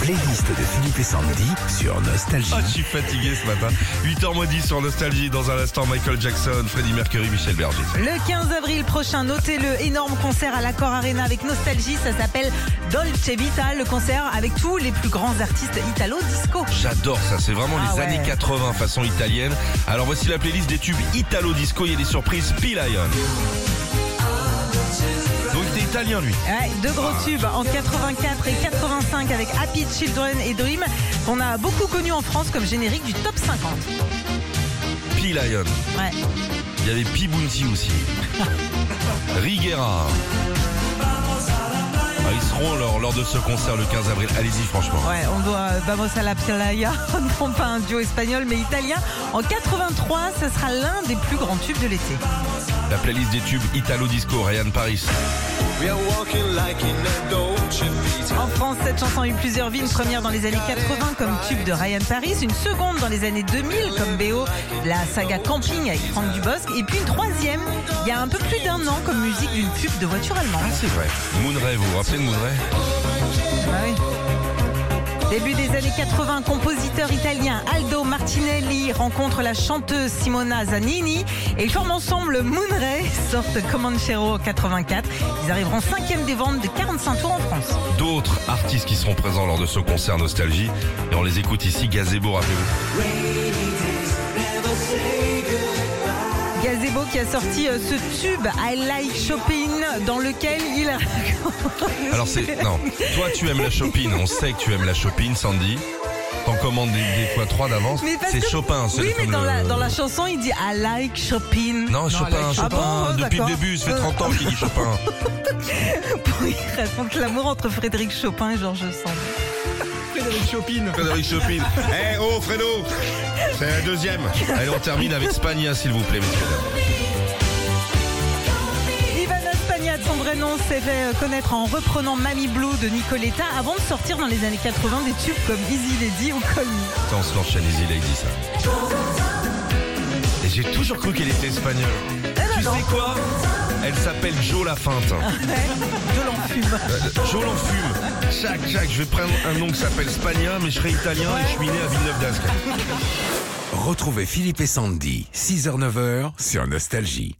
playlist de Philippe et Sandy sur Nostalgie. Ah, je suis fatigué ce matin. 8h moins 10 sur Nostalgie. Dans un instant, Michael Jackson, Freddie Mercury, Michel Berger. Le 15 avril prochain, notez-le, énorme concert à l'Accor Arena avec Nostalgie. Ça s'appelle Dolce Vita, le concert avec tous les plus grands artistes italo-disco. J'adore ça, c'est vraiment Ah les ouais. années 80 façon italienne. Alors voici la playlist des tubes Italo Disco, il y a des surprises P-Lion. Italien lui. Ouais, deux gros tubes en 84 et 85 avec Happy Children et Dream qu'on a beaucoup connu en France comme générique du top 50. P-Lion. Ouais. Il y avait P Bounty aussi. Riguera. Ah, ils seront lors, lors de ce concert le 15 avril. Allez-y franchement. Ouais, on doit euh, Vamos a la playa, non pas un duo espagnol mais italien. En 83, ce sera l'un des plus grands tubes de l'été. La playlist des tubes Italo Disco, Ryan Paris. En France, cette chanson a eu plusieurs vies. Une première dans les années 80 comme tube de Ryan Paris, une seconde dans les années 2000 comme BO, la saga Camping avec Franck Dubosc, et puis une troisième il y a un peu plus d'un an comme musique d'une pub de voiture allemande. Ah c'est vrai. Moonray, vous vous rappelez de Moonray? Début des années 80, compositeur italien Aldo Martinelli rencontre la chanteuse Simona Zanini et ils forment ensemble Moonray, sortent Comanchero en 84. Ils arriveront cinquième des ventes de 45 tours en France. D'autres artistes qui seront présents lors de ce concert Nostalgie. Et on les écoute ici, Gazebo, rappelez-vous. Qui a sorti euh, ce tube I Like Shopping dans lequel il a... Alors c'est... Non, toi tu aimes la shopping, on sait que tu aimes la shopping, Sandy. T'en commandes des, des fois trois d'avance. Mais parce C'est que- Chopin, c'est Oui, mais comme dans le- la, dans la chanson, il dit I like shopping. Non, Chopin, Chopin, bon, Oh, depuis le d'accord. début, ça fait 30 ans qu'il dit Chopin. Oui, il raconte l'amour entre Frédéric Chopin et Georges Sand. Frédéric Chopin. Frédéric Chopin. Eh oh Fredo C'est la deuxième. Allez, on termine avec Spagna, s'il vous plaît, messieurs. Vrai nom, s'est fait euh, connaître en reprenant Mamie Blue de Nicoletta avant de sortir dans les années 80 des tubes comme Easy Lady ou Call Me. Attends, on se Easy Lady, ça. Et j'ai toujours cru qu'elle était espagnole. Tu sais quoi? Elle s'appelle Jo la Feinte. Je l'enfume. Euh, Jo l'enfume. Chac, chac, je vais prendre un nom qui s'appelle Spagna, mais je serai italien et je suis né à Villeneuve d'Ascq. Retrouvez Philippe et Sandy, 6h-9h sur Nostalgie.